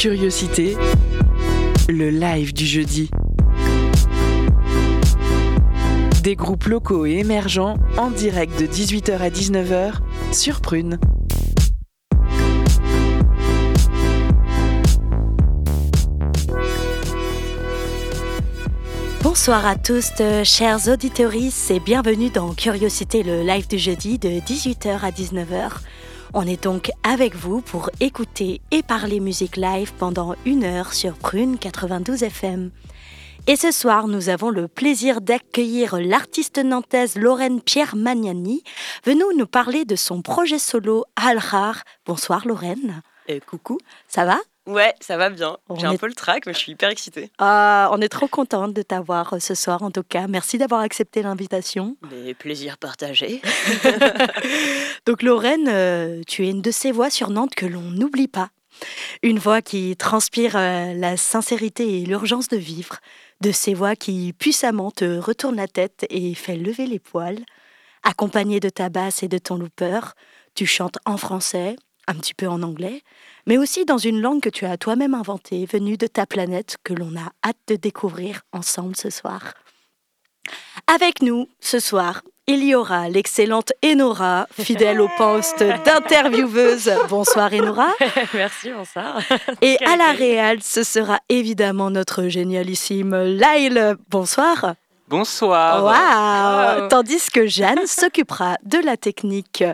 Curiosité, le live du jeudi. Des groupes locaux et émergents en direct de 18h à 19h sur Prune. Bonsoir à tous, euh, chers auditeurs, et bienvenue dans Curiosité, le live du jeudi de 18h à 19h. On est donc avec vous pour écouter et parler musique live pendant une heure sur Prune 92 FM. Et ce soir, nous avons le plaisir d'accueillir l'artiste nantaise Lorraine Pierre Magnani, venue nous parler de son projet solo Al-Rar. Bonsoir Lorraine. Et coucou. Ça va? Ouais, ça va bien. J'ai un peu le trac, mais je suis hyper excitée. Ah, on est trop contente de t'avoir euh, ce soir, en tout cas. Merci d'avoir accepté l'invitation. Mais plaisir partagé. Donc, Lorraine, euh, tu es une de ces voix sur Nantes que l'on n'oublie pas. Une voix qui transpire euh, la sincérité et l'urgence de vivre. De ces voix qui puissamment te retournent la tête et fait lever les poils. Accompagnée de ta basse et de ton looper, tu chantes en français, un petit peu en anglais, mais aussi dans une langue que tu as toi-même inventée, venue de ta planète, que l'on a hâte de découvrir ensemble ce soir. Avec nous, ce soir, il y aura l'excellente Enora, fidèle au poste d'intervieweuse. Bonsoir Enora. Merci, bonsoir. Et à la réelle, ce sera évidemment notre génialissime Lyle. Bonsoir. Bonsoir. Tandis que Jeanne s'occupera de la technique.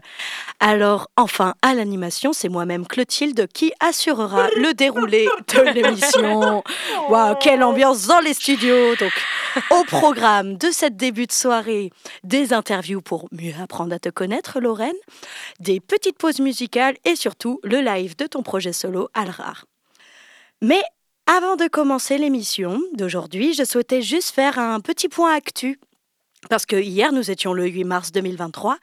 Alors, enfin, à l'animation, c'est moi-même Clotilde qui assurera le déroulé de l'émission. Waouh, quelle ambiance dans les studios. Donc, au programme de cette début de soirée, des interviews pour mieux apprendre à te connaître, Lorraine, des petites pauses musicales et surtout le live de ton projet solo Alrar. Mais avant de commencer l'émission d'aujourd'hui, je souhaitais juste faire un petit point actu. Parce que hier, nous étions le 8 mars 2023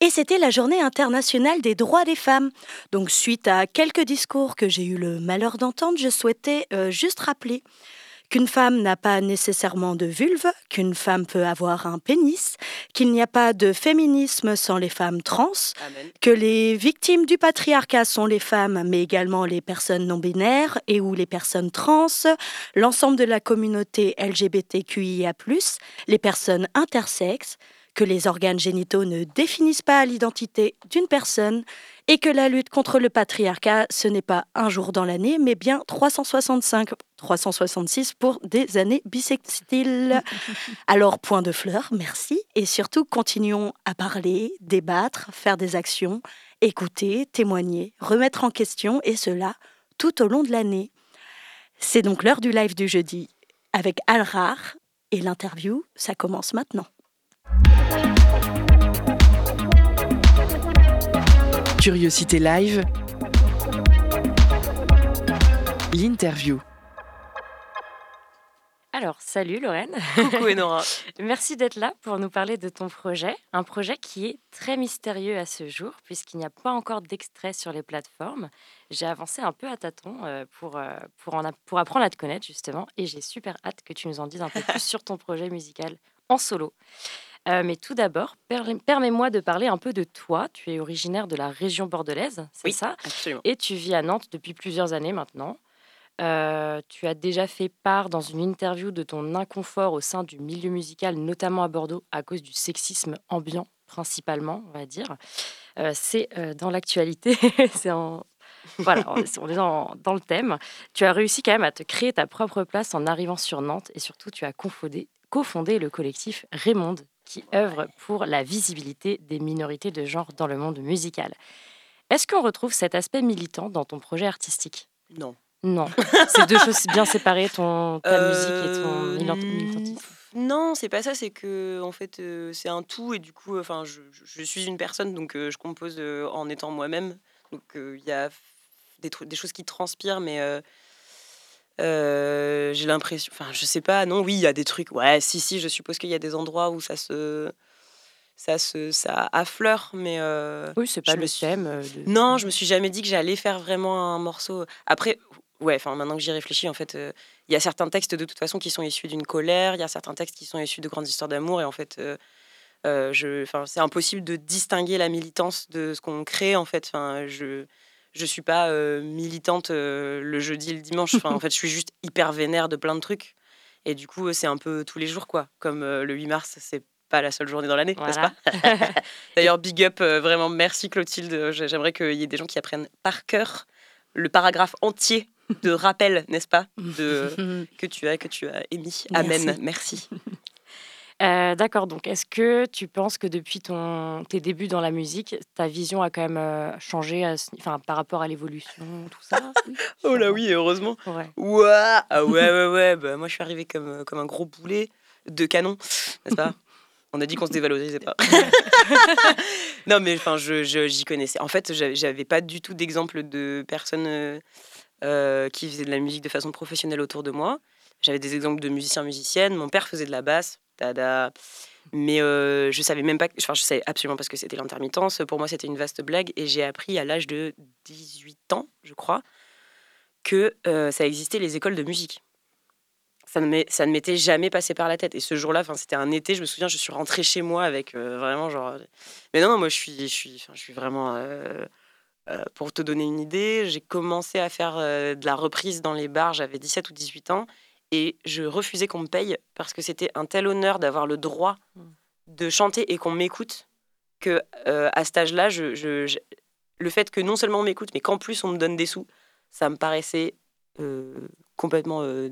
et c'était la journée internationale des droits des femmes. Donc, suite à quelques discours que j'ai eu le malheur d'entendre, je souhaitais euh, juste rappeler qu'une femme n'a pas nécessairement de vulve, qu'une femme peut avoir un pénis, qu'il n'y a pas de féminisme sans les femmes trans, que les victimes du patriarcat sont les femmes, mais également les personnes non binaires et ou les personnes trans, l'ensemble de la communauté LGBTQIA+, les personnes intersexes, que les organes génitaux ne définissent pas l'identité d'une personne et que la lutte contre le patriarcat, ce n'est pas un jour dans l'année, mais bien 365, 366 pour des années bissextiles. Alors, point de fleurs, merci. Et surtout, continuons à parler, débattre, faire des actions, écouter, témoigner, remettre en question, et cela tout au long de l'année. C'est donc l'heure du live du jeudi avec Alrar, et l'interview, ça commence maintenant. Curiosité Live, l'interview. Alors, salut Lorraine. Coucou Enora. Merci d'être là pour nous parler de ton projet. Un projet qui est très mystérieux à ce jour, puisqu'il n'y a pas encore d'extrait sur les plateformes. J'ai avancé un peu à tâtons euh, pour, euh, pour, en pour apprendre à te connaître, justement, et j'ai super hâte que tu nous en dises un peu plus sur ton projet musical en solo. Euh, mais tout d'abord, permets-moi de parler un peu de toi. Tu es originaire de la région bordelaise, c'est ça? absolument. Et tu vis à Nantes depuis plusieurs années maintenant. Euh, tu as déjà fait part dans une interview de ton inconfort au sein du milieu musical, notamment à Bordeaux, à cause du sexisme ambiant, principalement, on va dire. Euh, c'est dans l'actualité, c'est en, voilà, on est dans, dans, le thème. Tu as réussi quand même à te créer ta propre place en arrivant sur Nantes et surtout tu as confondé, cofondé le collectif Raymond qui œuvre pour la visibilité des minorités de genre dans le monde musical. Est-ce qu'on retrouve cet aspect militant dans ton projet artistique? Non. Non. C'est deux choses bien séparées, ton, ta musique et ton euh, militantisme. Non, c'est pas ça. C'est que en fait, euh, c'est un tout et du coup, enfin, je, je, suis une personne, donc euh, je compose en étant moi-même. Donc il y a des, des, choses qui transpirent, mais euh, j'ai l'impression, enfin, je sais pas, non, oui, il y a des trucs, ouais, si, si, je suppose qu'il y a des endroits où ça se, ça se, ça affleure, mais euh, oui, c'est pas le thème. Euh, non, je me suis jamais dit que j'allais faire vraiment un morceau. Après, ouais, enfin, maintenant que j'y réfléchis, en fait, il y a certains textes de toute façon qui sont issus d'une colère, il y a certains textes qui sont issus de grandes histoires d'amour, et en fait. je, c'est impossible de distinguer la militance de ce qu'on crée en fait. Enfin, je, je suis pas euh, militante euh, le jeudi et le dimanche. Enfin, en fait, je suis juste hyper vénère de plein de trucs. Et du coup, c'est un peu tous les jours, quoi. Comme euh, le 8 mars, c'est pas la seule journée dans l'année, n'est-ce pas? D'ailleurs, big up, vraiment merci Clotilde. J'ai- J'aimerais qu'il y ait des gens qui apprennent par cœur le paragraphe entier de rappel, n'est-ce pas, de que tu as que tu as émis. Amen. Merci. Euh, D'accord, donc est-ce que tu penses que depuis ton, tes débuts dans la musique, ta vision a quand même euh, changé à enfin, par rapport à l'évolution, tout ça Oui, Oh là oui, heureusement. Ouais. Ouah ah ouais, ouais, ouais. Bah, moi, je suis arrivée comme, euh, comme un gros boulet de canon, n'est-ce pas? On a dit qu'on se dévalorisait pas. non, mais enfin, je, je- j'y connaissais. En fait, j'avais, pas du tout d'exemple de personnes euh, qui faisaient de la musique de façon professionnelle autour de moi. J'avais des exemples de musiciens, musiciennes. Mon père faisait de la basse, tada. Mais euh, je savais même pas, enfin, je savais absolument pas ce que c'était l'intermittence. Pour moi, c'était une vaste blague. Et j'ai appris à l'âge de 18 ans, je crois, que euh, ça existait les écoles de musique. Ça ne m'était jamais passé par la tête. Et ce jour-là, c'était un été, je me souviens, je suis rentrée chez moi avec euh, vraiment genre. Mais non, non, moi, je suis, je suis, je suis vraiment. euh, pour te donner une idée, j'ai commencé à faire de la reprise dans les bars, j'avais 17 ou 18 ans, et je refusais qu'on me paye parce que c'était un tel honneur d'avoir le droit Mm. de chanter et qu'on m'écoute que euh, à cet âge-là, je, je- je- le fait que non seulement on m'écoute, mais qu'en plus on me donne des sous, ça me paraissait euh, complètement euh,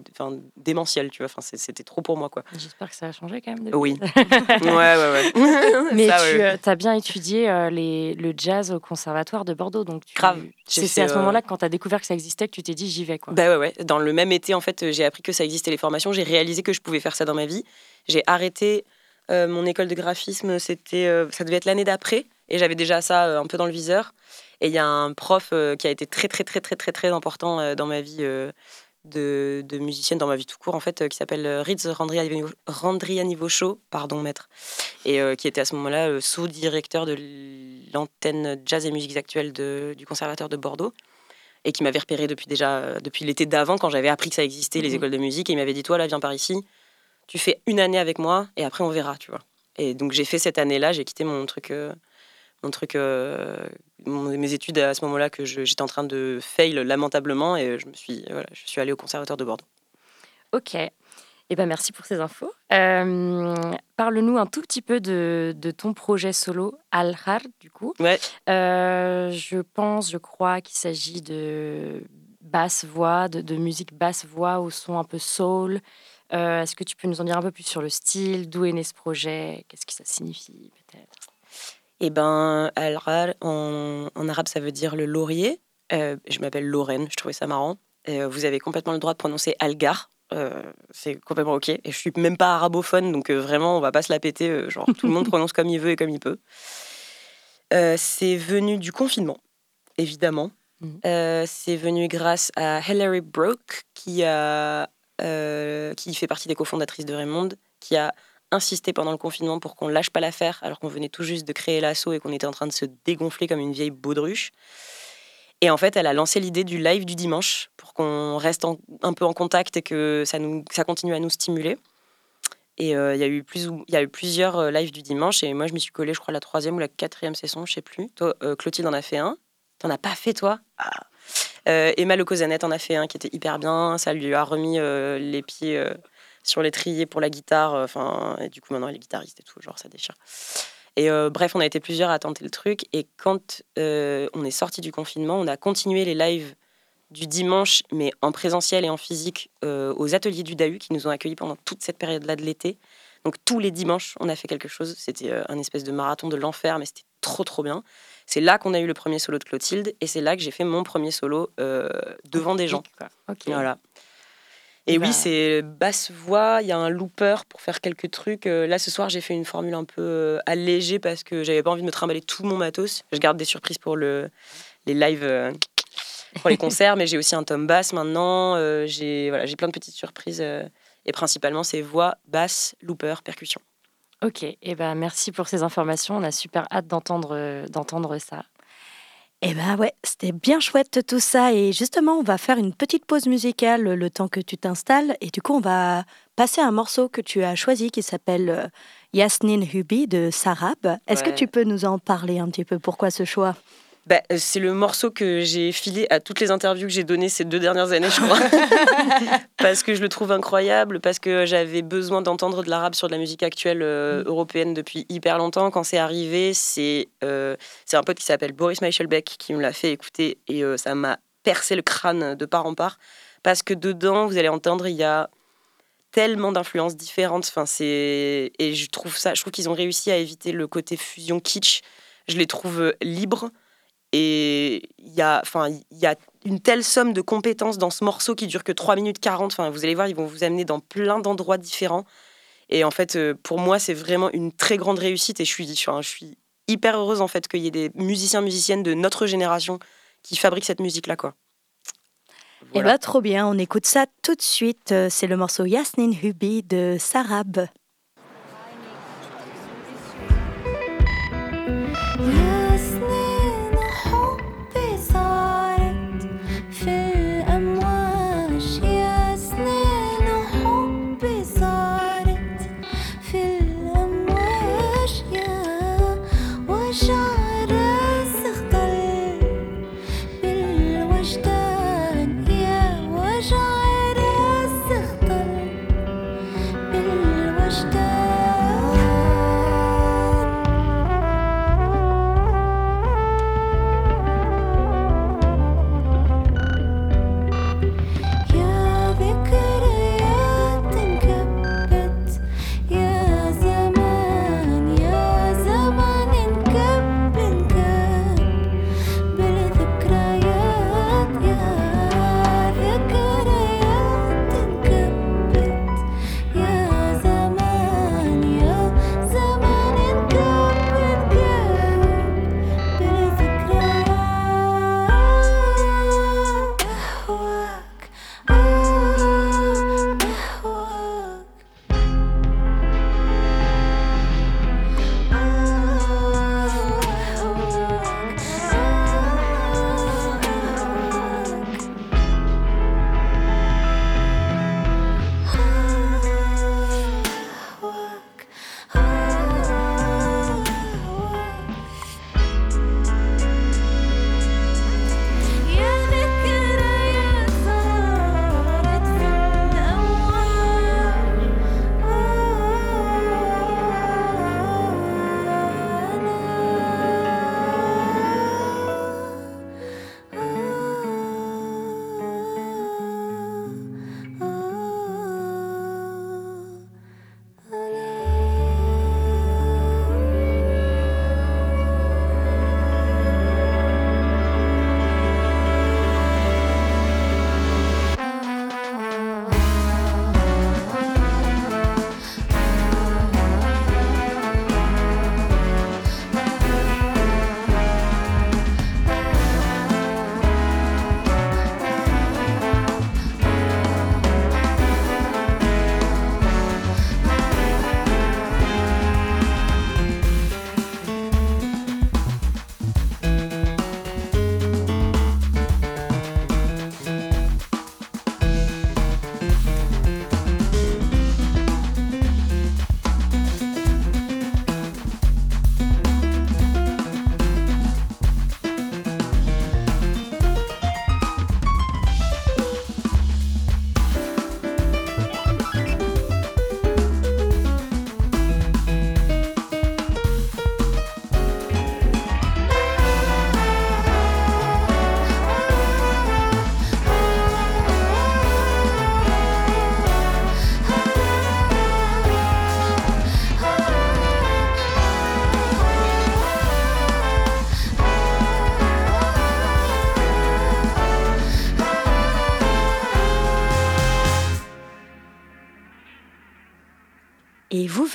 démentiel, tu vois. Enfin, c'était trop pour moi, quoi. J'espère que ça a changé quand même. depuis. Oui. ouais, ouais, ouais. Mais Ça, tu ouais. as bien étudié euh, les, le jazz au conservatoire de Bordeaux, donc tu- Grave. C'est à ce euh, moment-là que quand tu as découvert que ça existait que tu t'es dit j'y vais quoi. Bah ouais, ouais. Dans le même été, en fait, j'ai appris que ça existait les formations. J'ai réalisé que je pouvais faire ça dans ma vie. J'ai arrêté euh, mon école de graphisme. C'était, euh, ça devait être l'année d'après, et j'avais déjà ça euh, un peu dans le viseur. Et il y a un prof euh, qui a été très, très, très, très, très, très important euh, dans ma vie euh, de, de musicienne, dans ma vie tout court, en fait, euh, qui s'appelle euh, Ritz Randrianivocho, pardon, maître, et euh, qui était à ce moment-là sous-directeur de l'antenne jazz et musiques actuelles de- du conservatoire de Bordeaux et qui m'avait repéré depuis déjà depuis l'été d'avant quand j'avais appris que ça existait les Mhm. écoles de musique et il m'avait dit toi là viens par ici tu fais une année avec moi et après on verra tu vois et donc j'ai fait cette année là j'ai quitté mon truc euh, mon truc euh, mes études à ce moment là que j'étais en train de fail lamentablement et je me suis voilà je suis allée au conservatoire de Bordeaux Ok. Eh ben merci pour ces infos. Euh, Parle-nous un tout petit peu de, de ton projet solo Al-Har, du coup. ouais Euh, je pense, je crois qu'il s'agit de basse voix, de, de musique basse voix au son un peu soul. Euh, Est-ce que tu peux nous en dire un peu plus sur le style? D'où est né ce projet? Qu'est-ce que ça signifie peut-être? Et ben al-rar en, en arabe ça veut dire le laurier Euh, je m'appelle Lorraine je trouvais ça marrant euh, vous avez complètement le droit de prononcer algar Euh, c'est complètement ok. Et je suis même pas arabophone, donc vraiment, on va pas se la péter. genre, tout le monde prononce comme il veut et comme il peut. C'est venu du confinement, évidemment. Euh, c'est venu grâce à Hilary Broke, qui, a, qui fait partie des cofondatrices de Raymond, qui a insisté pendant le confinement pour qu'on lâche pas l'affaire, alors qu'on venait tout juste de créer l'assaut et qu'on était en train de se dégonfler comme une vieille baudruche. Et en fait, elle a lancé l'idée du live du dimanche pour qu'on reste un peu en contact et que ça, nous, ça continue à nous stimuler. Et euh, il y, a eu plusieurs euh, lives du dimanche et moi, je m'y suis collée, je crois, la troisième ou la quatrième session, je sais plus. Toi, euh, Clotilde en a fait un. T'en as pas fait, toi? Ah. Emma Lecosanet en a fait un qui était hyper bien. Ça lui a remis les pieds sur l'étrier pour la guitare. Enfin, et du coup, maintenant, elle est guitariste et tout. Genre, ça déchire. Et euh, bref, on a été plusieurs à tenter le truc. Et quand euh, on est sorti du confinement, on a continué les lives du dimanche, mais en présentiel et en physique, euh, aux ateliers du DAU qui nous ont accueillis pendant toute cette période-là de l'été. Donc tous les dimanches, on a fait quelque chose. C'était euh, un espèce de marathon de l'enfer, mais c'était trop trop bien. C'est là qu'on a eu le premier solo de Clotilde, et c'est là que j'ai fait mon premier solo euh, devant des gens. Voilà. Et Bah. oui, c'est basse voix, il y a un looper pour faire quelques trucs. Euh, là, ce soir, j'ai fait une formule un peu euh, allégée parce que j'avais pas envie de me trimballer tout mon matos. Je garde des surprises pour le, les lives, euh, pour les concerts, mais j'ai aussi un tome basse maintenant. J'ai voilà, plein de petites surprises. et principalement, c'est voix, basse, looper, percussion. Ok, et ben merci pour ces informations. On a super hâte d'entendre d'entendre ça. Eh ben ouais, c'était bien chouette tout ça. Et justement, on va faire une petite pause musicale le temps que tu t'installes. Et du coup, on va passer un morceau que tu as choisi qui s'appelle euh, Yasmin Hubi de Sarab. Est-ce que tu peux nous en parler un petit peu? Pourquoi ce choix? Bah, c'est le morceau que j'ai filé à toutes les interviews que j'ai données ces deux dernières années, je crois. parce que je le trouve incroyable, parce que j'avais besoin d'entendre de l'arabe sur de la musique actuelle euh, mm. européenne depuis hyper longtemps. Quand c'est arrivé, c'est euh, un pote qui s'appelle Boris Beck qui me l'a fait écouter et euh, ça m'a percé le crâne de part en part. Parce que dedans, vous allez entendre, il y a tellement d'influences différentes. Enfin, c'est et je trouve ça, je trouve qu'ils ont réussi à éviter le côté fusion kitsch. Je les trouve libres et il y a, enfin, il y a une telle somme de compétences dans ce morceau qui dure que 3 minutes 40. Enfin, vous allez voir, ils vont vous amener dans plein d'endroits différents. Et en fait, euh, pour moi, c'est vraiment une très grande réussite. Et je suis, je suis hyper heureuse en fait qu'il y ait des musiciens, musiciennes de notre génération qui fabriquent cette musique-là, quoi. Eh bien, trop bien. On écoute ça tout de suite. Euh, c'est le morceau Yasmin Hubi de Sarab.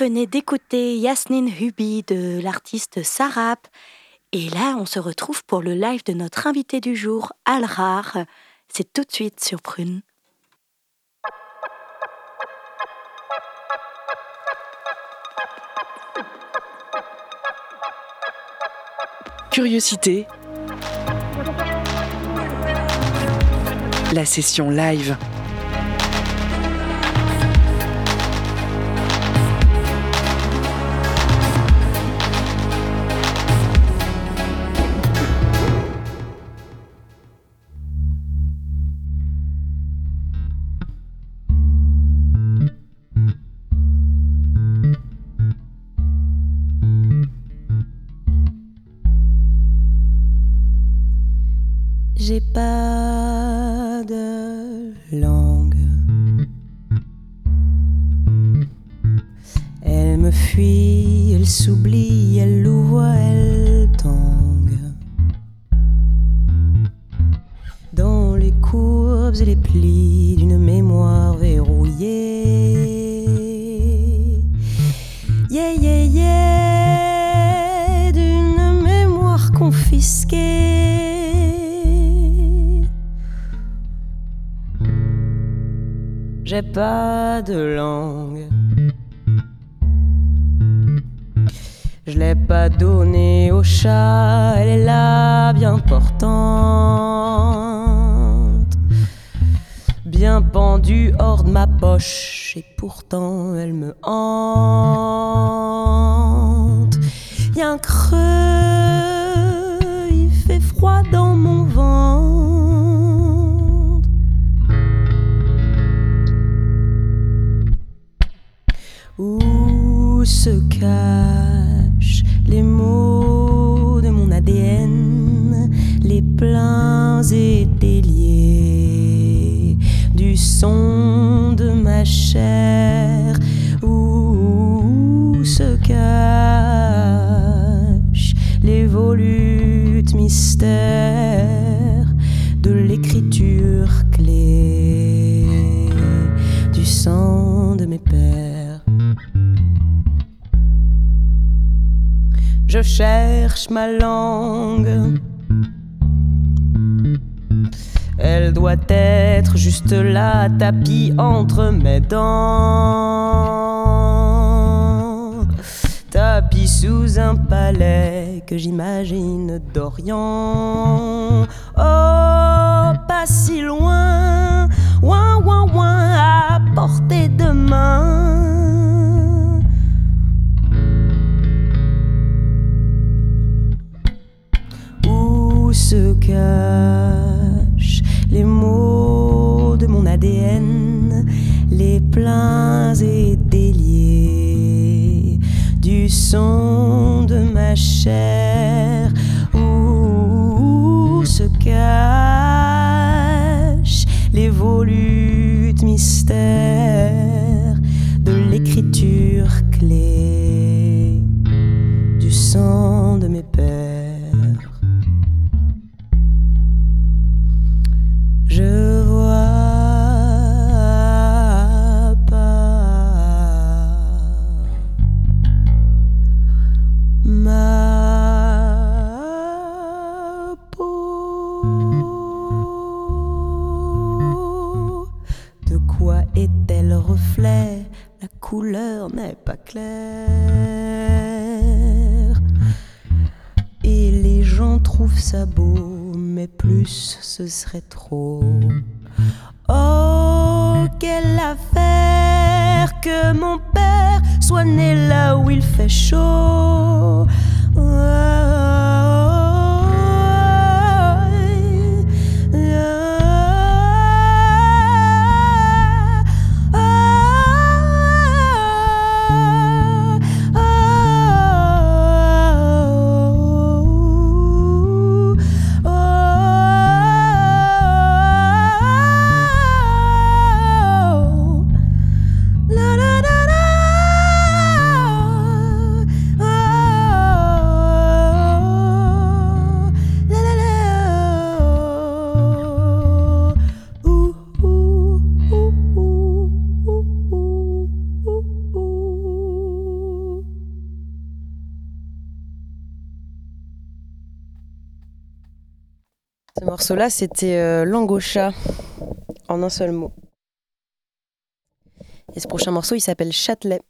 Venez d'écouter Yasmin Hubi de l'artiste Sarap. Et là, on se retrouve pour le live de notre invité du jour, Alrar. C'est tout de suite sur Prune. Curiosité. La session live. Et pourtant elle me hante. Ma langue. Elle doit être juste là, tapis entre mes dents. Tapis sous un palais que j'imagine d'Orient. Oh, pas si loin, ouin, ouin, ouin, à portée de main. Se cachent les mots de mon ADN, les pleins et déliés du son de ma chair. Où se cachent les volutes mystères de l'écriture clé du sang? Serait trop. Morceau-là, c'était euh, Langocha, en un seul mot. Et ce prochain morceau, il s'appelle Châtelet.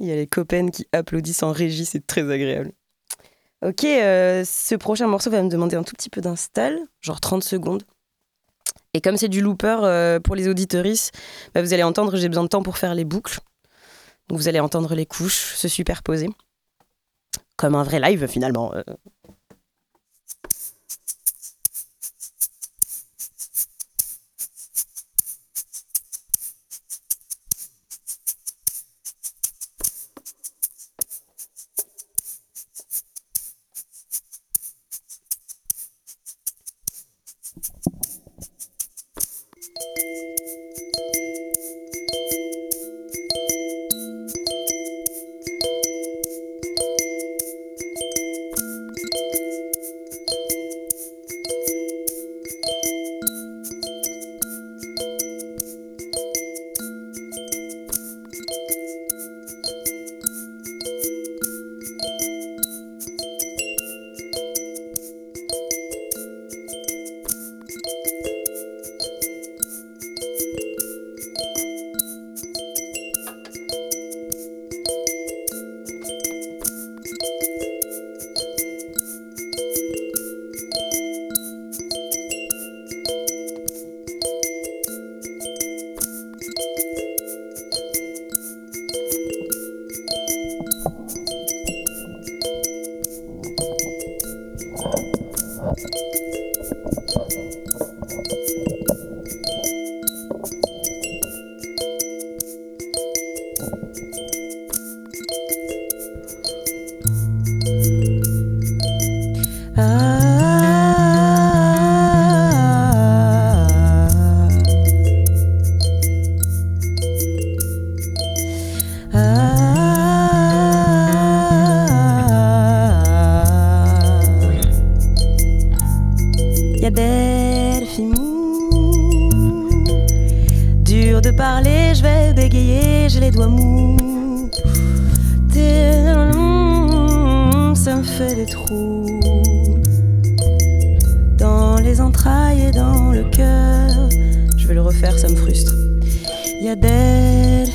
Il y a les copains qui applaudissent en régie, c'est très agréable. Ok, euh, ce prochain morceau va me demander un tout petit peu d'install, genre 30 secondes. Et comme c'est du looper euh, pour les auditoristes, bah, vous allez entendre, j'ai besoin de temps pour faire les boucles. Donc vous allez entendre les couches se superposer. Comme un vrai live finalement. Euh.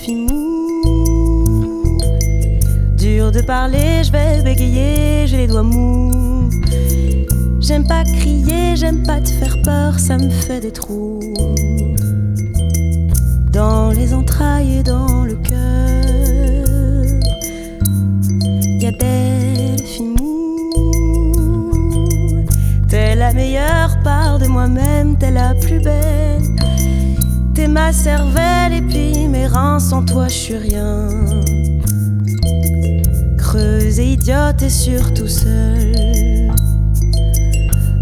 Delphine Mou. Dur de parler, je vais bégayer, j'ai les doigts mous. J'aime pas crier, j'aime pas te faire peur, ça me fait des trous. Dans les entrailles et dans le cœur, y a Delphine Mou. T'es la meilleure part de moi-même, t'es la plus belle. Ma cervelle et puis mes reins, sans toi je suis rien. Creuse et idiote et surtout seule.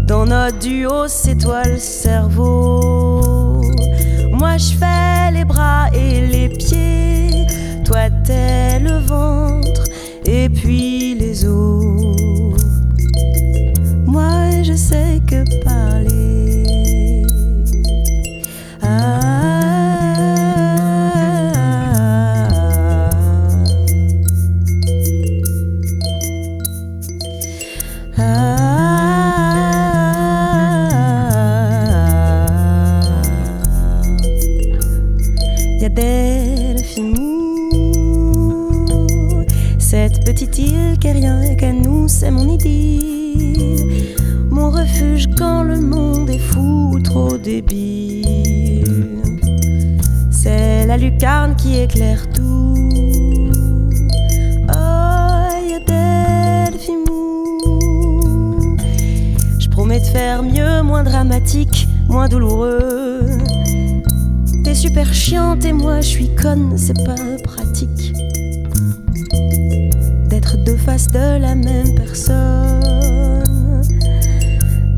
Dans notre duo, c'est toi le cerveau. Moi je fais les bras et les pieds. Toi t'es le ventre et puis les os. Moi je sais que parler. Moins douloureux. T'es super chiante et moi je suis conne, c'est pas pratique. D'être deux faces de la même personne.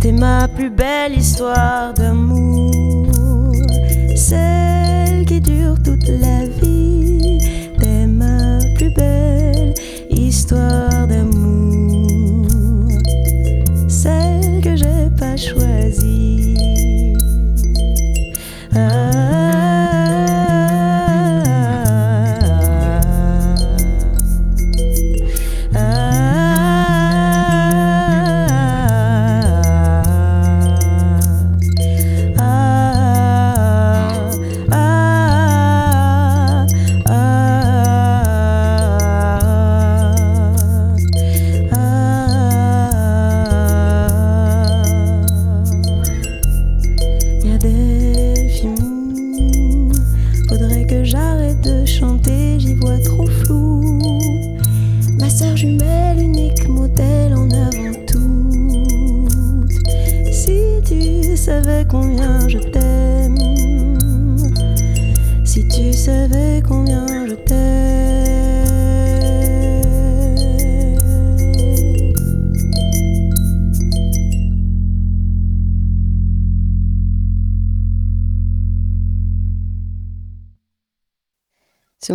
T'es ma plus belle histoire d'amour. Celle qui dure toute la vie.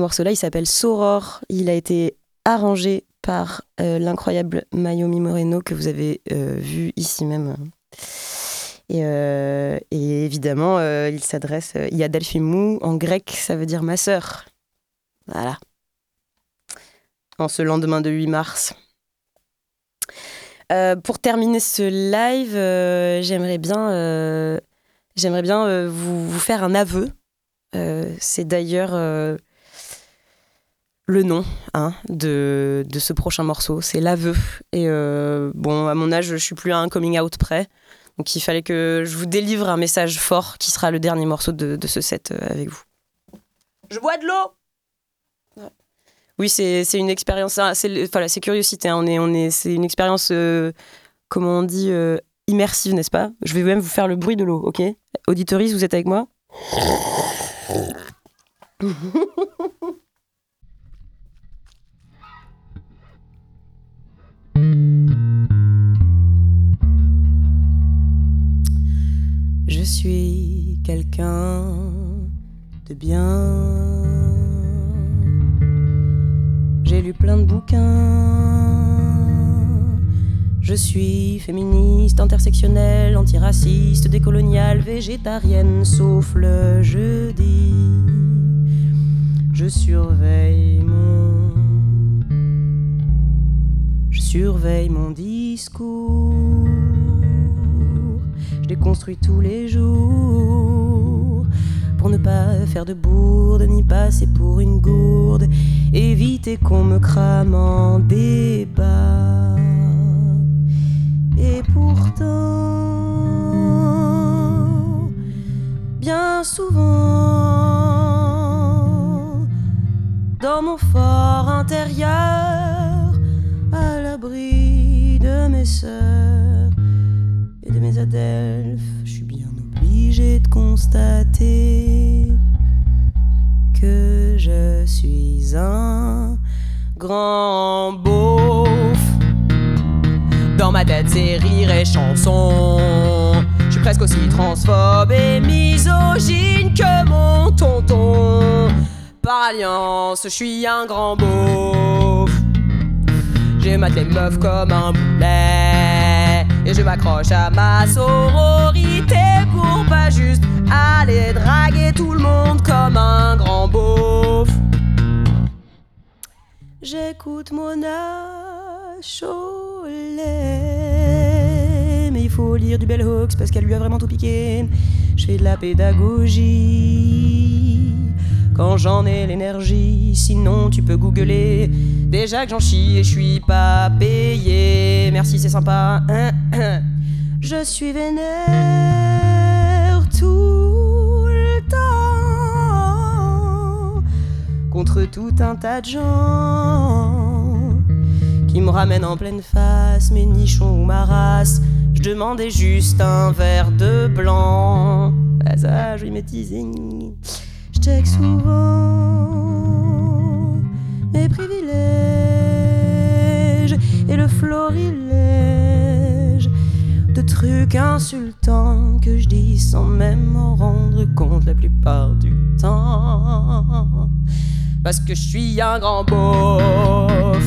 Morceau-là, il s'appelle Soror. Il a été arrangé par euh, l'incroyable Mayumi Moreno que vous avez euh, vu ici même. Et, euh, évidemment, euh, il s'adresse. Il y a en grec, ça veut dire ma sœur. Voilà. En ce lendemain de 8 mars. Pour terminer ce live, j'aimerais bien, j'aimerais bien vous, faire un aveu. C'est d'ailleurs le nom hein, de, de ce prochain morceau. C'est l'aveu. Et euh, bon, à mon âge, je suis plus à un coming out près. Donc il fallait que je vous délivre un message fort qui sera le dernier morceau de, de ce set euh, avec vous. Je bois de l'eau Oui, c'est une expérience, ah, c'est c'est curiosité. hein. On est, on est, c'est une expérience, euh, comment on dit, euh, immersive, n'est-ce pas? Je vais même vous faire le bruit de l'eau, ok? Auditoris, vous êtes avec moi? Je suis quelqu'un de bien. J'ai lu plein de bouquins. Je suis féministe, intersectionnelle, antiraciste, décoloniale, végétarienne, sauf le jeudi. Je surveille mon. Surveille mon discours. Je déconstruis tous les jours pour ne pas faire de bourde ni passer pour une gourde. Éviter qu'on me crame en débat. Et pourtant, bien souvent, dans mon fort intérieur, à l'abri de mes sœurs et de mes adelphes, je suis bien obligé de constater que je suis un grand beauf. Dans ma tête, c'est rire et chanson. Je suis presque aussi transphobe et misogyne que mon tonton. Par alliance, je suis un grand beauf. J'ai maté les meufs comme un boulet. Et je m'accroche à ma sororité pour pas juste aller draguer tout le monde comme un grand beauf. J'écoute Mona Chollet. Mais il faut lire du Bell Hooks parce qu'elle lui a vraiment tout piqué. Je fais de la pédagogie quand j'en ai l'énergie. Sinon, tu peux googler. Déjà que j'en chie et je suis pas payé. Merci, c'est sympa. Je suis vénère tout le temps contre tout un tas de gens qui me ramènent en pleine face mes nichons ou ma race. Je demandais juste un verre de blanc. Ça, je teasing. Je check souvent mes privilèges et le florilège de trucs insultants que je dis sans même m'en rendre compte la plupart du temps. Parce que je suis un grand beauf.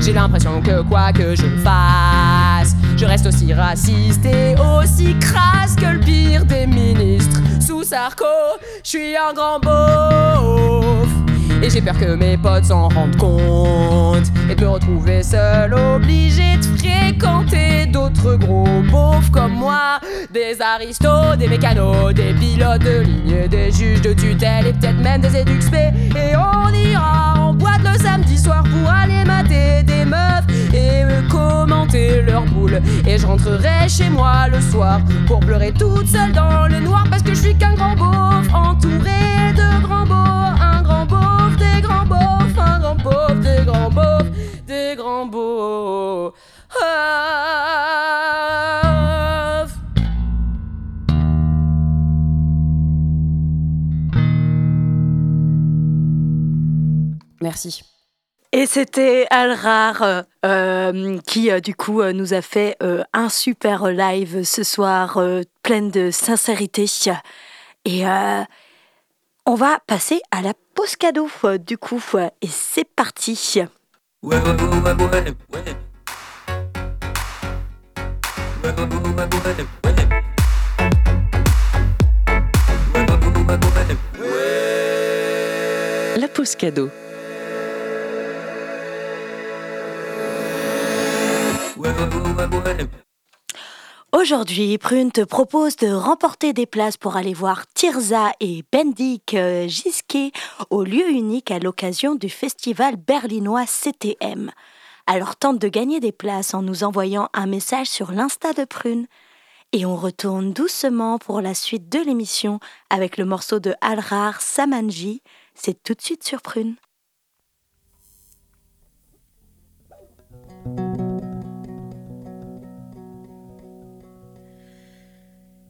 J'ai l'impression que quoi que je fasse, je reste aussi raciste et aussi crasse que le pire des ministres. Sous Sarko, je suis un grand beauf. Et j'ai peur que mes potes s'en rendent compte et de me retrouver seul, obligé de fréquenter d'autres gros beaufs comme moi. Des aristos, des mécanos, des pilotes de ligne, des juges de tutelle et peut-être même des éduxp. Et on ira boîte le samedi soir pour aller mater des meufs et me commenter leurs boules. Et je rentrerai chez moi le soir pour pleurer toute seule dans le noir parce que je suis qu'un grand beauf entouré de grands beaufs, un grand beauf, des grands beaufs, un grand beauf, des grands beaufs, des grands beaufs. Merci. Et c'était Alrar euh, euh, qui, euh, du coup, euh, nous a fait euh, un super live ce soir, euh, plein de sincérité. Et euh, on va passer à la pause cadeau, euh, du coup. Et c'est parti. Ouais, ouais, ouais, ouais, ouais, ouais. Aujourd'hui, Prune te propose de remporter des places pour aller voir Tirza et Bendik euh, Gisquet au lieu unique à l'occasion du festival berlinois CTM. Alors tente de gagner des places en nous envoyant un message sur l'Insta de Prune. Et on retourne doucement pour la suite de l'émission avec le morceau de Alrar Samanji. C'est tout de suite sur Prune.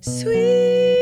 Sweet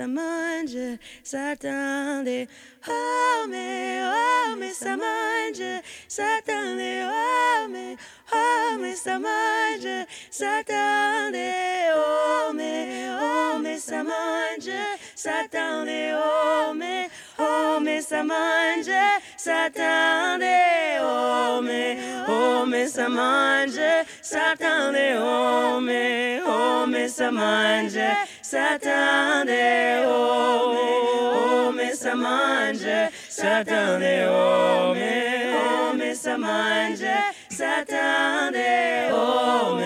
ça mange, s'attendait, oh mais, oh mais ça mange, s'attendait, oh mais, oh mais ça mange, s'attendait, oh mais, oh mais ça mange, oh mais, oh mais ça mange, oh mais, oh mais ça mange, s'attendait, oh mange, s'attendait, oh oh mais ça mange, s'attendait, oh oh mais s'attendait, oh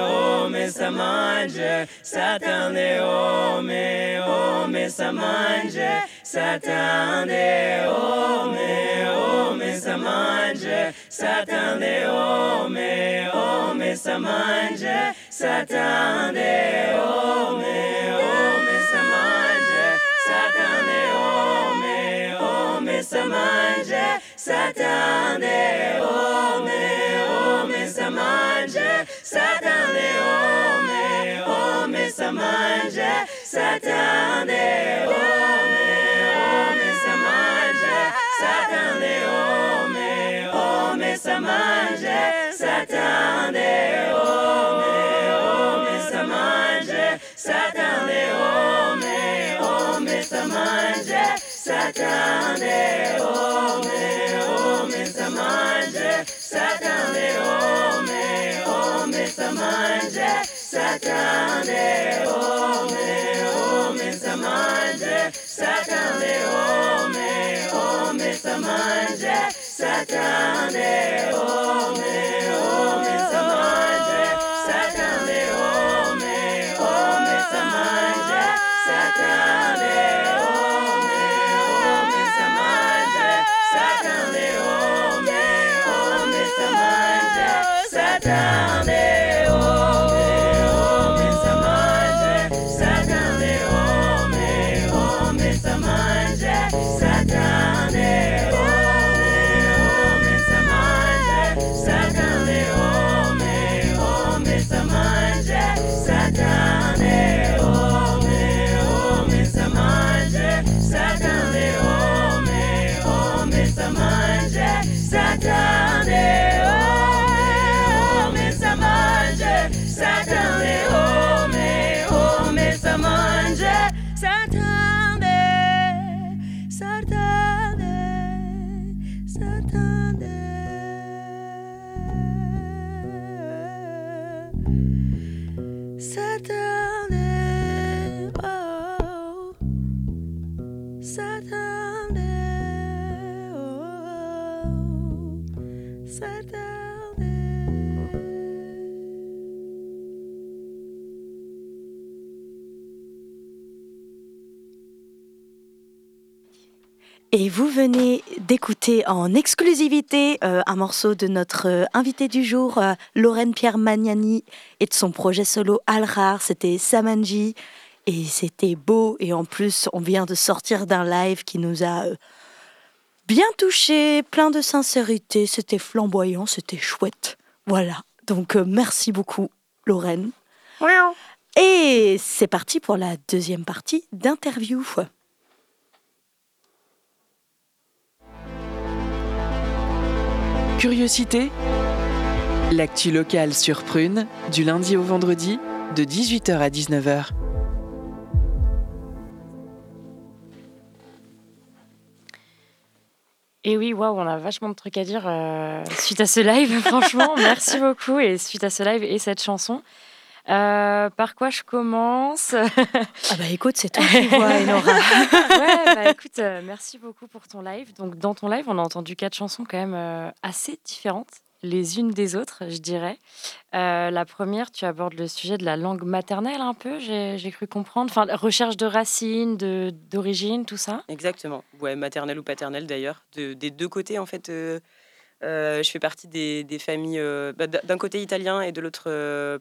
oh ça mange, s'attendait, oh mais, oh mais ça mange, s'attendait, oh mais, oh mais ça mange, s'attendait, oh mais, oh mais ça mange, s'attendait, oh mais, oh mais ça mange, omesa manje satande ome omesa manje satande ome omesa manje satande ome omesa manje satande ome omesa manje satande ome omesa manje satande manje Satane ome ome samanje. Satane ome ome samanje. Satane ome ome samanje. Satane ome vous venez d'écouter en exclusivité euh, un morceau de notre euh, invité du jour, euh, Lorraine Pierre Magnani, et de son projet solo Al-Rar. C'était Samanji. Et c'était beau. Et en plus, on vient de sortir d'un live qui nous a bien touché, plein de sincérité. C'était flamboyant, c'était chouette. Voilà. Donc, merci beaucoup, Lorraine. Et c'est parti pour la deuxième partie d'interview. Curiosité L'actu locale sur Prune, du lundi au vendredi, de 18h à 19h. Et oui, waouh, on a vachement de trucs à dire euh, suite à ce live, franchement. Merci beaucoup. Et suite à ce live et cette chanson. Euh, par quoi je commence? Ah bah écoute, c'est toi qui vois, Enora. Ouais, bah écoute, euh, merci beaucoup pour ton live. Donc, dans ton live, on a entendu quatre chansons quand même euh, assez différentes, les unes des autres, je dirais. Euh, la première, tu abordes le sujet de la langue maternelle un peu, j'ai cru comprendre. Enfin, recherche de racines, de- d'origine, tout ça. Exactement. Ouais, maternelle ou paternelle d'ailleurs. De- des deux côtés, en fait. euh, euh, je fais partie des, des familles euh, bah, d'un d'un côté italien et de l'autre euh,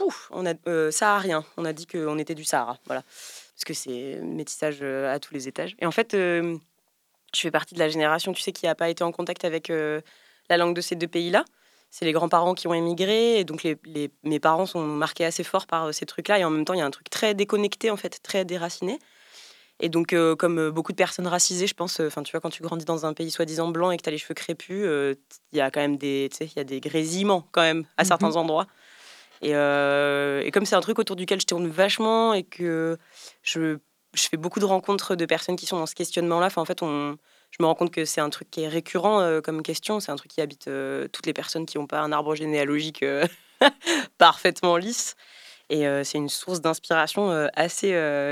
ouf, on a euh, saharien. On a dit qu'on était du Sahara. Voilà. parce que c'est métissage euh, à tous les étages. Et en fait, euh, je fais partie de la génération, tu sais, qui n'a pas été en contact avec euh, la langue de ces deux pays-là. C'est les grands-parents qui ont émigré, et donc les, les- mes parents sont marqués assez fort par ces trucs-là. Et en même temps, il y a un truc très déconnecté, en fait, très déraciné. Et donc, euh, comme beaucoup de personnes racisées, je pense, enfin, tu vois, quand tu grandis dans un pays soi-disant blanc et que tu as les cheveux crépus, euh, il y a quand même des, tu sais, il y a des grésillements quand même à certains endroits. Et, euh, et comme c'est un truc autour duquel je tourne vachement et que je, fais beaucoup de rencontres de personnes qui sont dans ce questionnement-là, en fait, je me rends compte que c'est un truc qui est récurrent euh, comme question. C'est un truc qui habite euh, toutes les personnes qui n'ont pas un arbre généalogique parfaitement lisse. Et c'est une source d'inspiration assez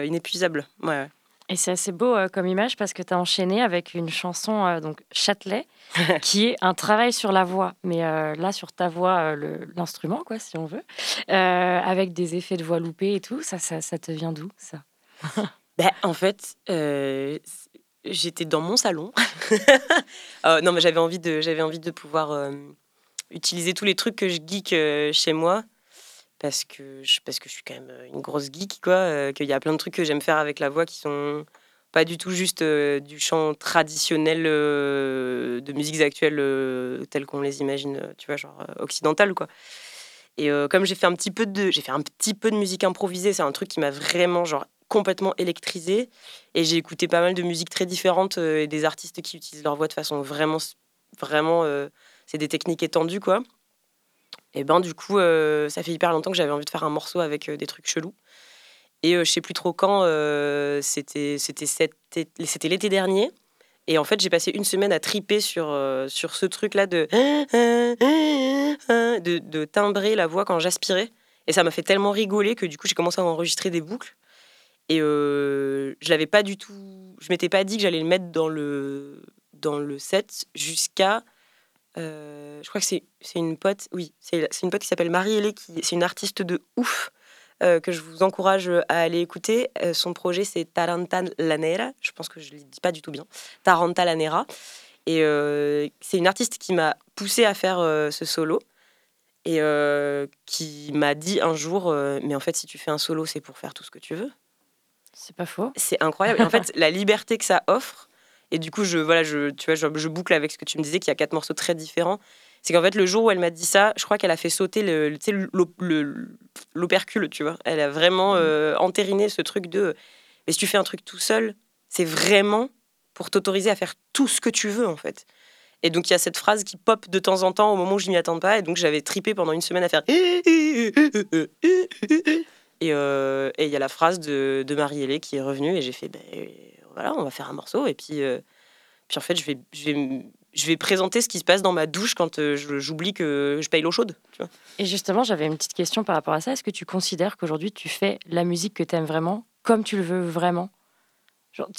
inépuisable. Ouais. Et c'est assez beau euh, comme image parce que tu as enchaîné avec une chanson, euh, donc Châtelet, qui est un travail sur la voix. Mais euh, là, sur ta voix, l'instrument, quoi, si on veut, avec des effets de voix loupés et tout, ça, ça, ça te vient d'où, ça? Ben, en fait, j'étais dans mon salon. Non, mais j'avais envie de, envie de pouvoir utiliser tous les trucs que je geek chez moi. Parce que, je, parce que je suis quand même euh, une grosse geek, quoi. euh, Qu'il y a plein de trucs que j'aime faire avec la voix qui sont pas du tout juste euh, du chant traditionnel de musiques actuelles telles qu'on les imagine, tu vois, genre occidentales, quoi. Et comme j'ai fait un petit peu de, j'ai fait un petit peu de musique improvisée, c'est un truc qui m'a vraiment genre complètement électrisée. Et j'ai écouté pas mal de musiques très différentes et des artistes qui utilisent leur voix de façon vraiment, vraiment, c'est des techniques étendues quoi. Et ben du coup, euh, ça fait hyper longtemps que j'avais envie de faire un morceau avec euh, des trucs chelous. Et euh, je sais plus trop quand, euh, c'était c'était l'été dernier. Et en fait, j'ai passé une semaine à triper sur, sur ce truc-là de, de, de timbrer la voix quand j'aspirais. Et ça m'a fait tellement rigoler que du coup, j'ai commencé à enregistrer des boucles. Et je l'avais pas du tout. Je m'étais pas dit que j'allais le mettre dans le, dans le set jusqu'à. Euh, je crois que c'est une pote. Oui, c'est une pote qui s'appelle Marie-Hélé, qui c'est une artiste de ouf. euh, que je vous encourage à aller écouter. Euh, son projet, c'est Taranta Lanera. Je pense que je ne le dis pas du tout bien. Taranta Lanera. Et euh, c'est une artiste qui m'a poussé à faire euh, ce solo et euh, qui m'a dit un jour euh, Mais en fait, si tu fais un solo, c'est pour faire tout ce que tu veux. C'est pas faux. C'est incroyable. Et en fait, la liberté que ça offre, et du coup, je, voilà, je, tu vois, je, je boucle avec ce que tu me disais, qu'il y a quatre morceaux très différents. C'est qu'en fait, le jour où elle m'a dit ça, je crois qu'elle a fait sauter le, le- le- l'opercule, tu vois. Elle a vraiment euh, entériné ce truc de. Mais si tu fais un truc tout seul, c'est vraiment pour t'autoriser à faire tout ce que tu veux, en fait. Et donc, il y a cette phrase qui pop de temps en temps au moment où je m'y attends pas. Et donc, j'avais tripé pendant une semaine à faire. Et euh, et il y a la phrase de, de Marie-Hélé qui est revenue. Et j'ai fait, ben voilà, on va faire un morceau. Et puis, euh, puis en fait, je vais, je, vais, je vais présenter ce qui se passe dans ma douche quand euh, j'oublie que je paye l'eau chaude. Et justement, j'avais une petite question par rapport à ça. Est-ce que tu considères qu'aujourd'hui, tu fais la musique que tu aimes vraiment, comme tu le veux vraiment?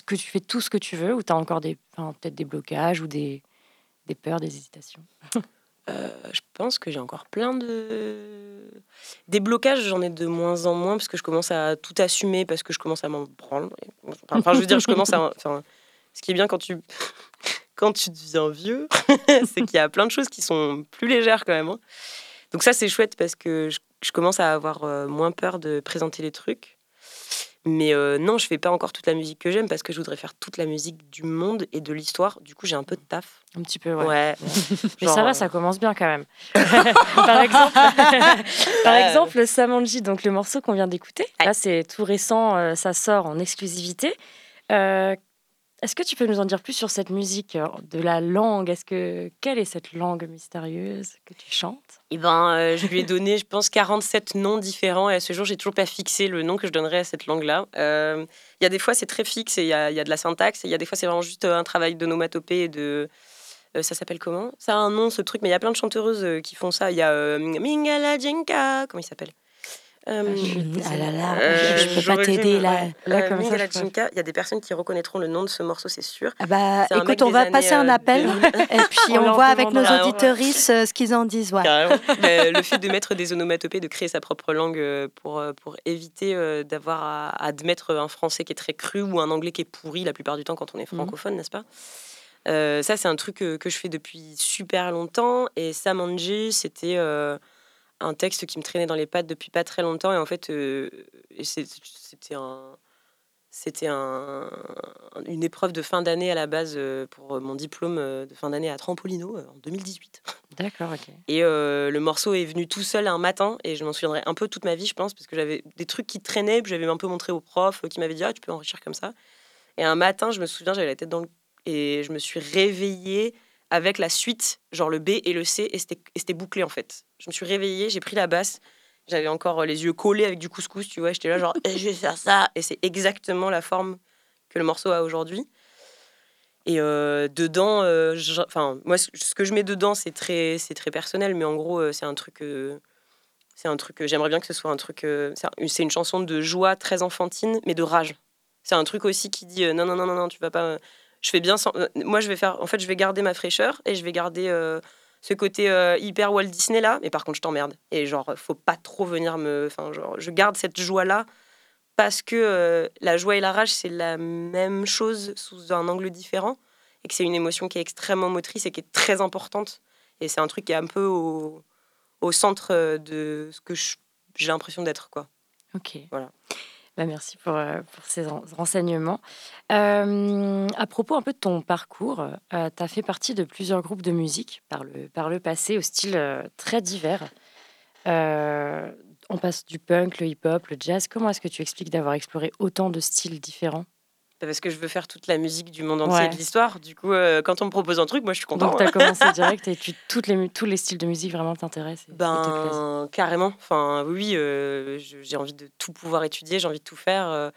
Que tu fais tout ce que tu veux, ou tu as encore des, enfin, peut-être des blocages ou des, des peurs, des hésitations? Euh, je pense que j'ai encore plein de. Des blocages, j'en ai de moins en moins parce que je commence à tout assumer, parce que je commence à m'en prendre. Enfin, je veux dire, je commence à. Enfin, ce qui est bien quand tu. Quand tu deviens vieux, c'est qu'il y a plein de choses qui sont plus légères quand même. hein. Donc, ça, c'est chouette parce que je, je commence à avoir euh, moins peur de présenter les trucs. Mais euh, non, je fais pas encore toute la musique que j'aime parce que je voudrais faire toute la musique du monde et de l'histoire. Du coup, j'ai un peu de taf. Un petit peu, ouais. Ouais. Mais Genre, ça va, euh, ça commence bien quand même. par exemple, par exemple, Samanji, donc le morceau qu'on vient d'écouter, là c'est tout récent, euh, ça sort en exclusivité. Euh, Est-ce que tu peux nous en dire plus sur cette musique, euh, de la langue? Est-ce que quelle est cette langue mystérieuse que tu chantes? Eh ben, euh, je lui ai donné, je pense, 47 noms différents. Et à ce jour, j'ai toujours pas fixé le nom que je donnerais à cette langue-là. Euh, Il y a des fois, c'est très fixe et il y y a de la syntaxe. Il y a des fois, c'est vraiment juste un travail d'onomatopée et de. ça s'appelle comment? Ça a un nom, ce truc, mais il y a plein de chanteuses qui font ça. Il y a Mingala Jenka, comment il s'appelle? Euh, Ah là là, euh, je, peux pas t'aider là. Euh, comme ça, Jenka, il y a des personnes qui reconnaîtront le nom de ce morceau, c'est sûr. Ah bah, écoute, on va passer un euh, appel 2000. et puis On voit avec nos auditorices euh, ce qu'ils en disent. Ouais. Mais le fait de mettre des onomatopées, de créer sa propre langue pour, pour éviter euh, d'avoir à admettre un français qui est très cru ou un anglais qui est pourri la plupart du temps quand on est francophone, n'est-ce pas? Euh, Ça, c'est un truc que je fais depuis super longtemps. Et Samanji, c'était euh, un texte qui me traînait dans les pattes depuis pas très longtemps. Et en fait, euh, c'était un. C'était un, une épreuve de fin d'année à la base euh, pour mon diplôme euh, de fin d'année à Trampolino euh, en 2018. D'accord, ok. Et euh, le morceau est venu tout seul un matin et je m'en souviendrai un peu toute ma vie, je pense, parce que j'avais des trucs qui traînaient, puis j'avais un peu montré au prof euh, qui m'avait dit ah tu peux enrichir comme ça. Et un matin, je me souviens, j'avais la tête dans le et je me suis réveillée avec la suite, genre le B et le C, et c'était bouclé en fait. Je me suis réveillée, j'ai pris la basse, j'avais encore euh, les yeux collés avec du couscous, tu vois, j'étais là genre Eh, je vais faire ça, et c'est exactement la forme que le morceau a aujourd'hui. Et euh, dedans, euh, enfin moi ce que je mets dedans c'est très c'est très personnel, mais en gros c'est un truc c'est un truc j'aimerais bien que ce soit un truc c'est un- c'est une chanson de joie très enfantine, mais de rage. C'est un truc aussi qui dit non non non non non tu vas pas je fais bien sans- euh, moi je vais faire en fait je vais garder ma fraîcheur et je vais garder euh, ce côté euh, hyper Walt Disney là mais par contre je t'emmerde et genre faut pas trop venir me enfin genre je garde cette joie là parce que euh, la joie et la rage c'est la même chose sous un angle différent et que c'est une émotion qui est extrêmement motrice et qui est très importante et c'est un truc qui est un peu au, au centre de ce que j'ai l'impression d'être quoi Ok. Voilà. Bah, merci pour, euh, ces ren- renseignements. Euh, à propos un peu de ton parcours, tu as fait partie de plusieurs groupes de musique par le, passé, au style euh, très divers. Euh, on passe du punk, le hip-hop, le jazz. Comment est-ce que tu expliques d'avoir exploré autant de styles différents? Parce que je veux faire toute la musique du monde entier Ouais. et de l'histoire du coup euh, quand on me propose un truc moi je suis contente Donc, tu as commencé direct et tu, toutes les, tous les styles de musique vraiment t'intéressent. Ben, carrément. Enfin, oui, euh, j'ai envie de tout pouvoir étudier, j'ai envie de tout faire. euh,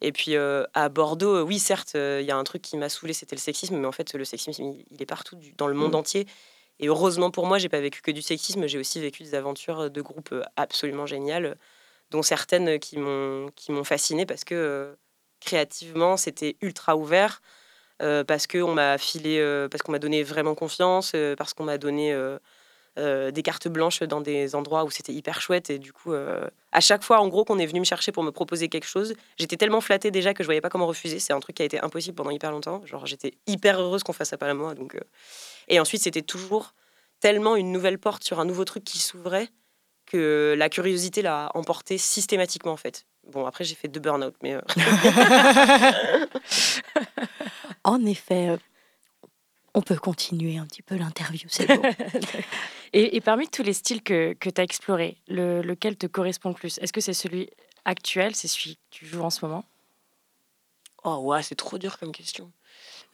et puis, euh, à Bordeaux, oui, certes, il y a un truc qui m'a saoulé, c'était le sexisme, mais en fait, le sexisme, il, est partout, dans le monde Mm. entier. Et heureusement pour moi, j'ai pas vécu que du sexisme, j'ai aussi vécu des aventures de groupes absolument géniales, dont certaines qui m'ont qui m'ont fasciné parce que créativement, c'était ultra ouvert. euh, parce qu'on m'a filé, euh, parce qu'on m'a donné vraiment confiance, euh, parce qu'on m'a donné des cartes blanches dans des endroits où c'était hyper chouette. Et du coup, à chaque fois, en gros, qu'on est venu me chercher pour me proposer quelque chose, j'étais tellement flattée déjà que je voyais pas comment refuser. C'est un truc qui a été impossible pendant hyper longtemps. Genre, j'étais hyper heureuse qu'on fasse appel à moi. Et ensuite, c'était toujours tellement une nouvelle porte sur un nouveau truc qui s'ouvrait que la curiosité l'a emporté systématiquement, en fait. Bon, après, j'ai fait deux burn-out, mais... euh, En effet, euh, on peut continuer un petit peu l'interview, c'est bon. Et, et parmi tous les styles que, que tu as explorés, le- lequel te correspond le plus? Est-ce que c'est celui actuel, c'est celui que tu joues en ce moment? Oh ouais, c'est trop dur comme question.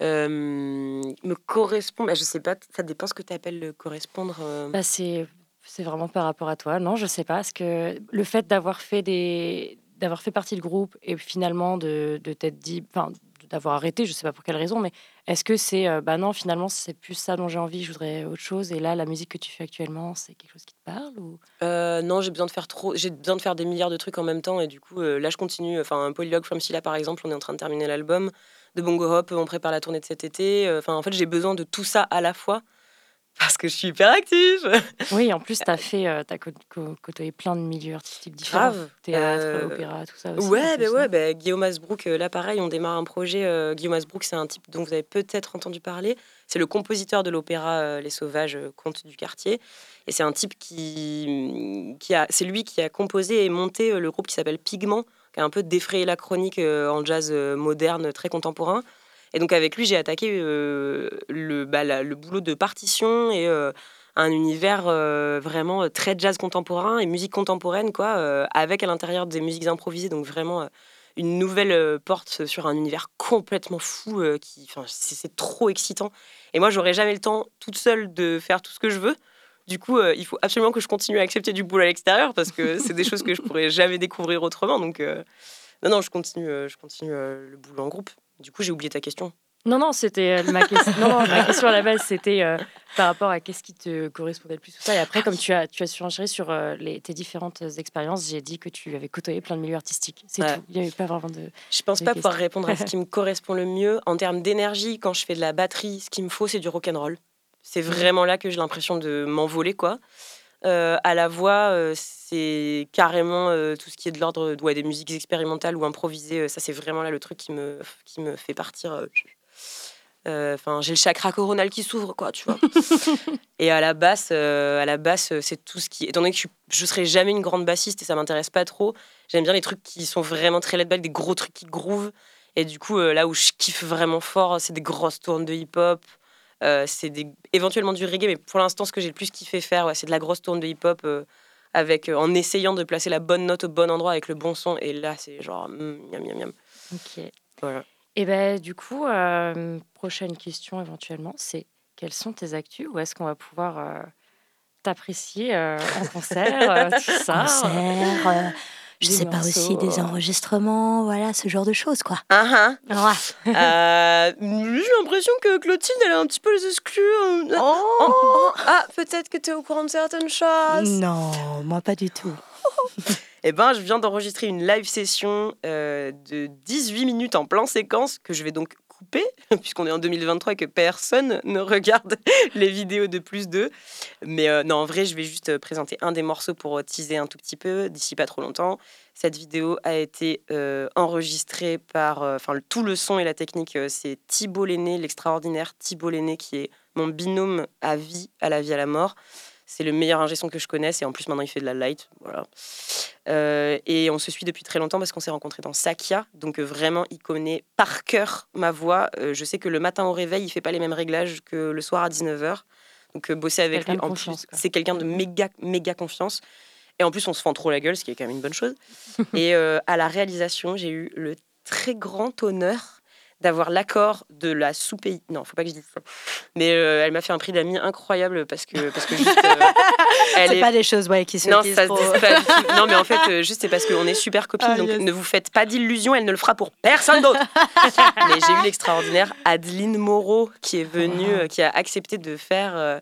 Euh, me correspond, bah, je sais pas, ça dépend ce que tu appelles correspondre. euh. bah, c'est, c'est vraiment par rapport à toi. Non, je sais pas. Est-ce que le fait d'avoir fait, des, d'avoir fait partie du groupe et finalement de, de t'être dit, enfin, d'avoir arrêté, je sais pas pour quelle raison, mais est-ce que c'est, euh, bah non, finalement, c'est plus ça dont j'ai envie, je voudrais autre chose, et là, la musique que tu fais actuellement, c'est quelque chose qui te parle ou... Euh, non, j'ai besoin de faire trop, j'ai besoin de faire des milliards de trucs en même temps et du coup euh, là je continue. Enfin, Polylogue from Silla par exemple, on est en train de terminer l'album. De Bongo Hop, on prépare la tournée de cet été. Euh, Enfin, en fait, j'ai besoin de tout ça à la fois parce que je suis hyper active. Oui, en plus, tu as fait, euh, côtoyé plein de milieux artistiques différents. Grave. Théâtre, Euh, opéra, tout ça aussi. Ouais, bah ouais, bah, Guillaume Asbrook, euh, là pareil, on démarre un projet. euh, Guillaume Asbrook, c'est un type dont vous avez peut-être entendu parler. C'est le compositeur de l'opéra Les Sauvages, Contes du quartier. Et c'est un type qui, qui a, c'est lui qui a composé et monté le groupe qui s'appelle Pigment, qui a un peu défrayé la chronique en jazz moderne, très contemporain. Et donc avec lui, j'ai attaqué euh, le, bah, le boulot de partition et euh, un univers euh, vraiment très jazz contemporain et musique contemporaine, quoi, avec à l'intérieur des musiques improvisées, donc vraiment une nouvelle porte sur un univers complètement fou, qui, c'est trop excitant. Et moi, j'aurais jamais le temps toute seule de faire tout ce que je veux. Du coup, il faut absolument que je continue à accepter du boulot à l'extérieur parce que c'est des choses que je pourrais jamais découvrir autrement. Donc, non, non, je continue, je continue le boulot en groupe. Du coup, j'ai oublié ta question. Non, non, c'était euh, ma question. Non, non, ma question à la base, c'était euh, par rapport à qu'est-ce qui te correspondait le plus, tout ça. Et après, comme tu as, tu as surenchéri sur euh, les, tes différentes expériences, j'ai dit que tu avais côtoyé plein de milieux artistiques. C'est Ouais. tout. Il n'y avait pas vraiment de. Je pense pas pouvoir répondre à ce qui me correspond le mieux. En termes d'énergie, quand je fais de la batterie, ce qu'il me faut, c'est du rock and roll. C'est vraiment là que j'ai l'impression de m'envoler, quoi. Euh, à la voix, c'est carrément euh, tout ce qui est de l'ordre ouais, des musiques expérimentales ou improvisées. ça, c'est vraiment là le truc qui me, qui me fait partir Euh, Enfin, j'ai le chakra coronal qui s'ouvre, quoi, tu vois. et à la basse, euh, à la basse, c'est tout ce qui. Étant donné que je, je serai jamais une grande bassiste et ça m'intéresse pas trop, j'aime bien les trucs qui sont vraiment très laid back, des gros trucs qui groove. Et du coup, là où je kiffe vraiment fort, c'est des grosses tournes de hip-hop. C'est des... éventuellement du reggae, mais pour l'instant, ce que j'ai le plus kiffé faire, ouais, c'est de la grosse tourne de hip-hop avec, euh, en essayant de placer la bonne note au bon endroit avec le bon son. Et là, c'est genre, mm, miam, miam, miam. Ok. Voilà. Et ben du coup, euh, prochaine question éventuellement, c'est quelles sont tes actus Où est-ce qu'on va pouvoir euh, t'apprécier euh, en concert, tout ça? Concert, euh, je Des sais pas aussi, des enregistrements, voilà, ce genre de choses, quoi. Ah, ah. Ouais. Euh, j'ai l'impression que Clotilde, elle a un petit peu les exclus. euh. Oh, oh, Ah, peut-être que tu es au courant de certaines choses. Non, moi pas du tout. Eh ben, je viens d'enregistrer une live session euh, de 18 minutes en plan séquence que je vais donc puisqu'on est en 2023 et que personne ne regarde les vidéos de plus d'eux. Mais euh, non, en vrai, je vais juste euh, présenter un des morceaux pour euh, teaser un tout petit peu d'ici pas trop longtemps. Cette vidéo a été enregistrée par, enfin, tout le son et la technique, c'est Thibault Lenné, l'extraordinaire Thibault Lenné, qui est mon binôme à vie, à la vie, à la mort. C'est le meilleur ingé son que je connaisse et en plus maintenant il fait de la light. Voilà. Euh, et on se suit depuis très longtemps parce qu'on s'est rencontrés dans Sakia. Donc euh, vraiment, il connaît par cœur ma voix. Euh, je sais que le matin au réveil, il fait pas les mêmes réglages que le soir à 19h. Donc bosser avec lui, en plus, c'est quelqu'un de méga, méga confiance. Et en plus, on se fend trop la gueule, ce qui est quand même une bonne chose. et à la réalisation, j'ai eu le très grand honneur d'avoir l'accord de la sous-pays. Non, faut pas que je dise ça. Mais euh, elle m'a fait un prix d'amis incroyable parce que, parce que juste, euh, elle C'est est pas des choses ouais, qui se non, se dit pas du tout. Non, mais en fait, euh, juste c'est parce qu'on est super copines, Ah, donc yes. ne vous faites pas d'illusions, elle ne le fera pour personne d'autre. mais j'ai eu l'extraordinaire Adeline Moreau qui est venue, qui a accepté de faire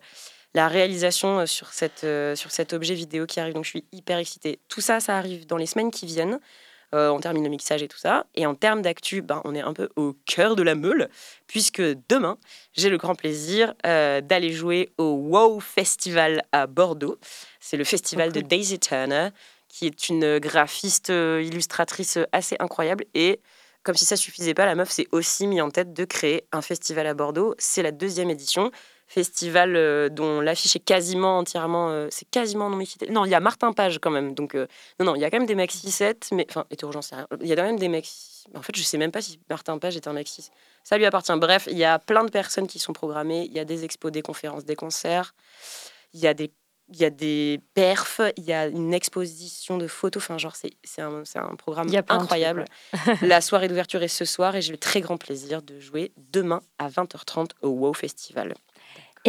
la réalisation sur, cette, euh, sur cet objet vidéo qui arrive. Donc je suis hyper excitée. Tout ça, ça arrive dans les semaines qui viennent. Euh, on termine le mixage et tout ça. Et en termes d'actu, ben, on est un peu au cœur de la meule, puisque demain, j'ai le grand plaisir euh, d'aller jouer au WOW Festival à Bordeaux. C'est le festival de Daisy Turner, qui est une graphiste euh, illustratrice assez incroyable. Et comme si ça suffisait pas, la meuf s'est aussi mis en tête de créer un festival à Bordeaux. C'est la deuxième édition. Festival euh, dont l'affiche est quasiment entièrement. euh, c'est quasiment non mixité. Non, il y a Martin Page quand même. Donc, euh, non, non, il y a quand même des maxi sets. Mais, enfin, sais rien. Il y a quand même des maxi. En fait, je sais même pas si Martin Page est un maxi. Ça lui appartient. Bref, il y a plein de personnes qui sont programmées. Il y a des expos, des conférences, des concerts. Il y a des il y a des perfs, il y a une exposition de photos, enfin genre c'est un, un programme y a trucs, incroyable. La soirée d'ouverture est ce soir et j'ai le très grand plaisir de jouer demain à 20h30 au WoW Festival.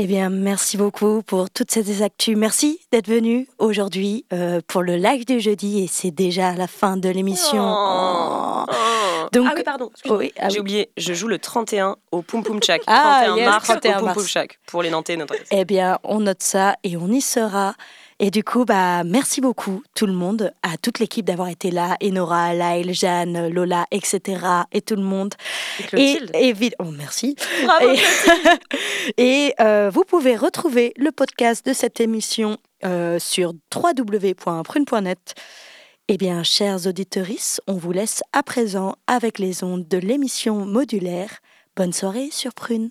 Eh bien, merci beaucoup pour toutes ces actus. Merci d'être venu aujourd'hui euh, pour le live du jeudi et c'est déjà la fin de l'émission. Oh. Oh. Oh. Donc- ah oui, pardon. Oui, ah J'ai oui. oublié, je joue le 31 au Poum Poum Chak. Ah, 31 yes, mars 31 au Poum. Poum Chak. Pour les Nantais, notre Eh bien, on note ça et on y sera. Et du coup, bah, merci beaucoup tout le monde, à toute l'équipe d'avoir été là, Enora, Laïl, Jeanne, Lola, etc. et tout le monde. Et Clotilde. Et, oh, merci. Bravo, Et, et, euh, vous pouvez retrouver le podcast de cette émission euh, sur www.prune.net. Eh bien, chers auditeurs, on vous laisse à présent avec les ondes de l'émission modulaire. Bonne soirée sur Prune.